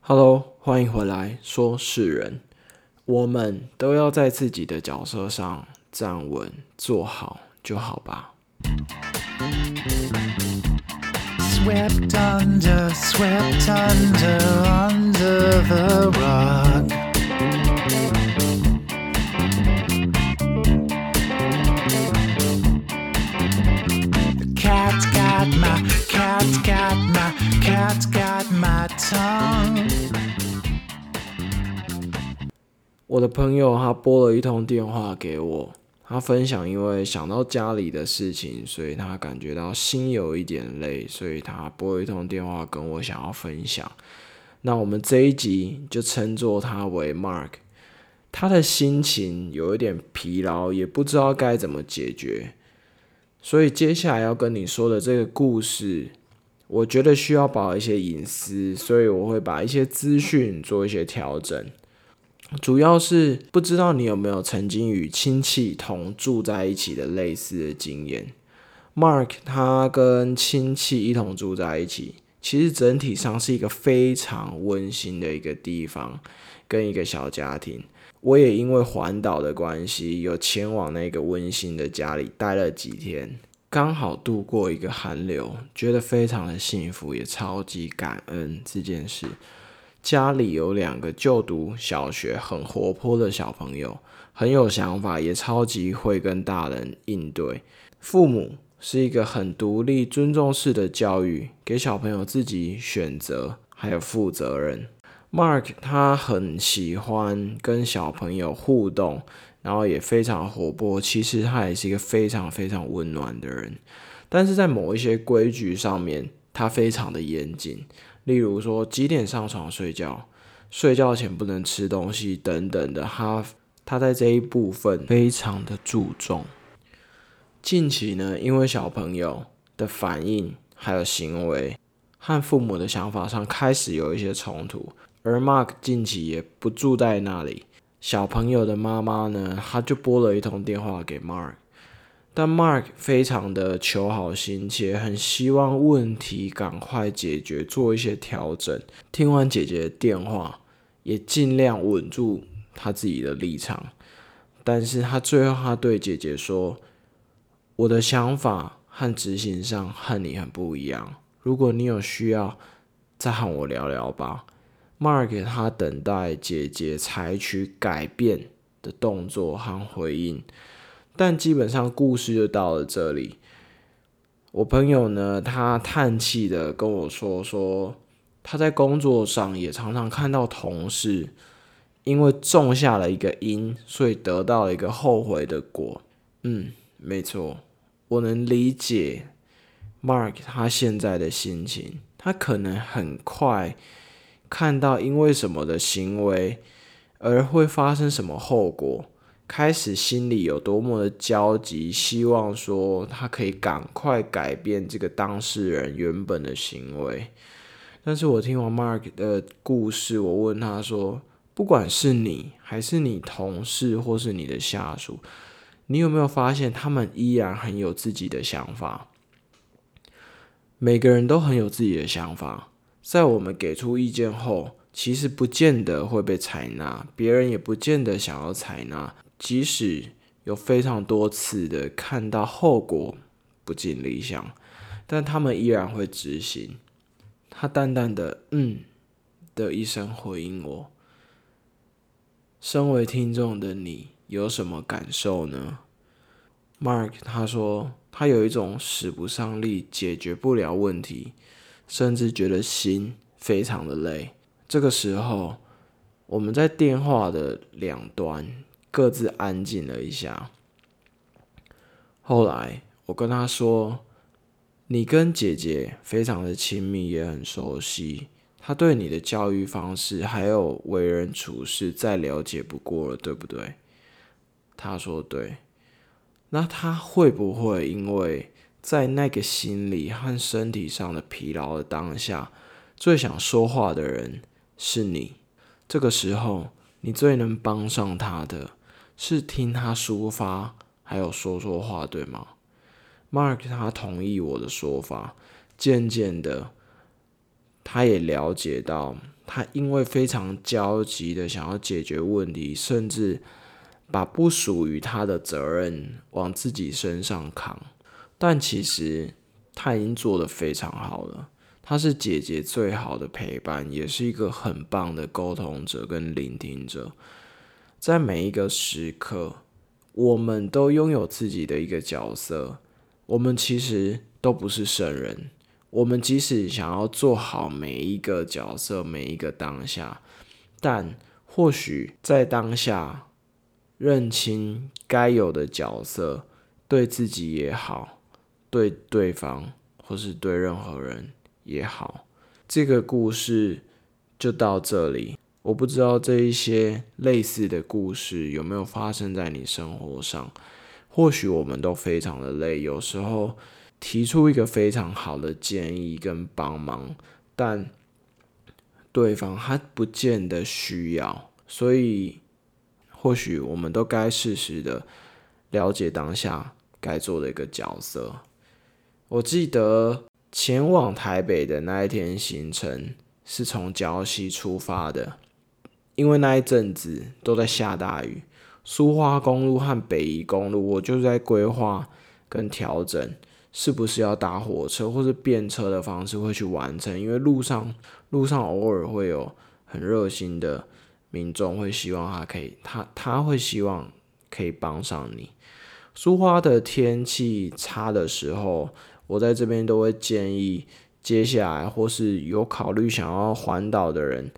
Hello，欢迎回来。说是人，我们都要在自己的角色上站稳，做好就好吧。Swept under, swept under, under the rug. The cat got my, cat got my, 我的朋友他拨了一通电话给我，他分享因为想到家里的事情，所以他感觉到心有一点累，所以他拨一通电话跟我想要分享。那我们这一集就称作他为 Mark，他的心情有一点疲劳，也不知道该怎么解决。所以接下来要跟你说的这个故事，我觉得需要保一些隐私，所以我会把一些资讯做一些调整。主要是不知道你有没有曾经与亲戚同住在一起的类似的经验。Mark 他跟亲戚一同住在一起，其实整体上是一个非常温馨的一个地方，跟一个小家庭。我也因为环岛的关系，有前往那个温馨的家里待了几天，刚好度过一个寒流，觉得非常的幸福，也超级感恩这件事。家里有两个就读小学很活泼的小朋友，很有想法，也超级会跟大人应对。父母是一个很独立、尊重式的教育，给小朋友自己选择，还有负责任。Mark 他很喜欢跟小朋友互动，然后也非常活泼。其实他也是一个非常非常温暖的人，但是在某一些规矩上面，他非常的严谨。例如说几点上床睡觉，睡觉前不能吃东西等等的。他他在这一部分非常的注重。近期呢，因为小朋友的反应还有行为和父母的想法上开始有一些冲突。而 Mark 近期也不住在那里，小朋友的妈妈呢，她就拨了一通电话给 Mark，但 Mark 非常的求好心切，很希望问题赶快解决，做一些调整。听完姐姐的电话，也尽量稳住他自己的立场，但是他最后他对姐姐说：“我的想法和执行上和你很不一样，如果你有需要，再和我聊聊吧。” Mark 他等待姐姐采取改变的动作和回应，但基本上故事就到了这里。我朋友呢，他叹气的跟我说：“说他在工作上也常常看到同事因为种下了一个因，所以得到了一个后悔的果。”嗯，没错，我能理解 Mark 他现在的心情，他可能很快。看到因为什么的行为而会发生什么后果，开始心里有多么的焦急，希望说他可以赶快改变这个当事人原本的行为。但是我听完 Mark 的故事，我问他说：“不管是你还是你同事或是你的下属，你有没有发现他们依然很有自己的想法？每个人都很有自己的想法。”在我们给出意见后，其实不见得会被采纳，别人也不见得想要采纳。即使有非常多次的看到后果不尽理想，但他们依然会执行。他淡淡的“嗯”的一声回应我。身为听众的你有什么感受呢？Mark 他说他有一种使不上力，解决不了问题。甚至觉得心非常的累。这个时候，我们在电话的两端各自安静了一下。后来，我跟他说：“你跟姐姐非常的亲密，也很熟悉。他对你的教育方式还有为人处事再了解不过了，对不对？”他说：“对。”那他会不会因为？在那个心理和身体上的疲劳的当下，最想说话的人是你。这个时候，你最能帮上他的是听他抒发，还有说说话，对吗？Mark 他同意我的说法。渐渐的，他也了解到，他因为非常焦急的想要解决问题，甚至把不属于他的责任往自己身上扛。但其实他已经做得非常好了。他是姐姐最好的陪伴，也是一个很棒的沟通者跟聆听者。在每一个时刻，我们都拥有自己的一个角色。我们其实都不是圣人。我们即使想要做好每一个角色、每一个当下，但或许在当下认清该有的角色，对自己也好，对对方或是对任何人。也好，这个故事就到这里。我不知道这一些类似的故事有没有发生在你生活上。或许我们都非常的累，有时候提出一个非常好的建议跟帮忙，但对方他不见得需要。所以，或许我们都该适时的了解当下该做的一个角色。我记得。前往台北的那一天行程是从礁溪出发的，因为那一阵子都在下大雨，苏花公路和北宜公路，我就在规划跟调整，是不是要搭火车或是便车的方式会去完成，因为路上路上偶尔会有很热心的民众会希望他可以，他他会希望可以帮上你。苏花的天气差的时候。我在这边都会建议，接下来或是有考虑想要环岛的人，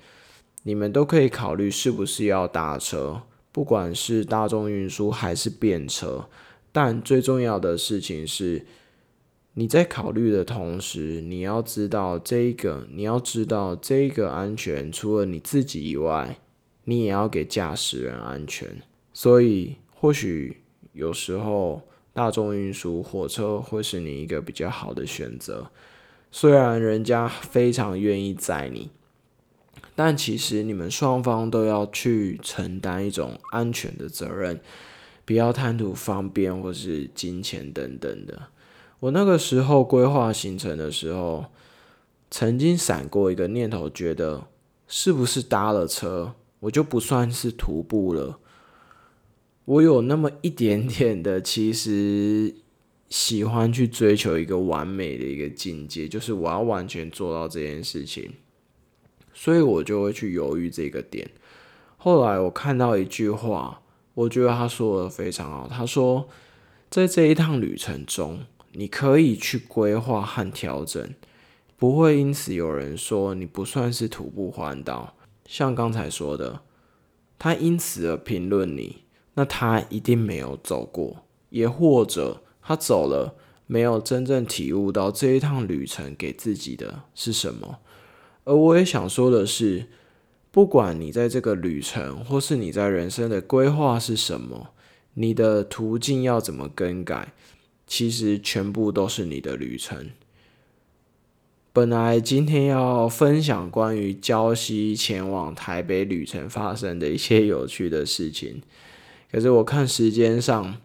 你们都可以考虑是不是要搭车，不管是大众运输还是便车。但最重要的事情是，你在考虑的同时，你要知道这个，你要知道这个安全，除了你自己以外，你也要给驾驶人安全。所以，或许有时候。大众运输火车会是你一个比较好的选择，虽然人家非常愿意载你，但其实你们双方都要去承担一种安全的责任，不要贪图方便或是金钱等等的。我那个时候规划行程的时候，曾经闪过一个念头，觉得是不是搭了车，我就不算是徒步了。我有那么一点点的，其实喜欢去追求一个完美的一个境界，就是我要完全做到这件事情，所以我就会去犹豫这个点。后来我看到一句话，我觉得他说的非常好。他说，在这一趟旅程中，你可以去规划和调整，不会因此有人说你不算是徒步环岛。像刚才说的，他因此而评论你。那他一定没有走过，也或者他走了，没有真正体悟到这一趟旅程给自己的是什么。而我也想说的是，不管你在这个旅程，或是你在人生的规划是什么，你的途径要怎么更改，其实全部都是你的旅程。本来今天要分享关于礁溪前往台北旅程发生的一些有趣的事情。可是我看时间上，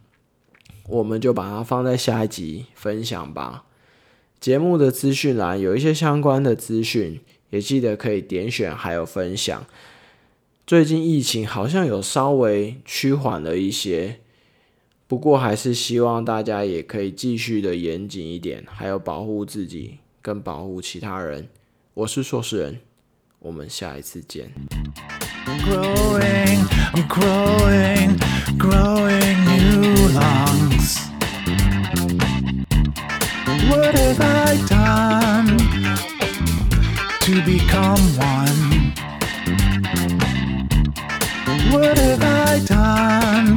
我们就把它放在下一集分享吧。节目的资讯栏有一些相关的资讯，也记得可以点选还有分享。最近疫情好像有稍微趋缓了一些，不过还是希望大家也可以继续的严谨一点，还有保护自己跟保护其他人。我是硕士人，我们下一次见。I'm growing, I'm growing, growing new lungs. What have I done to become one? What have I done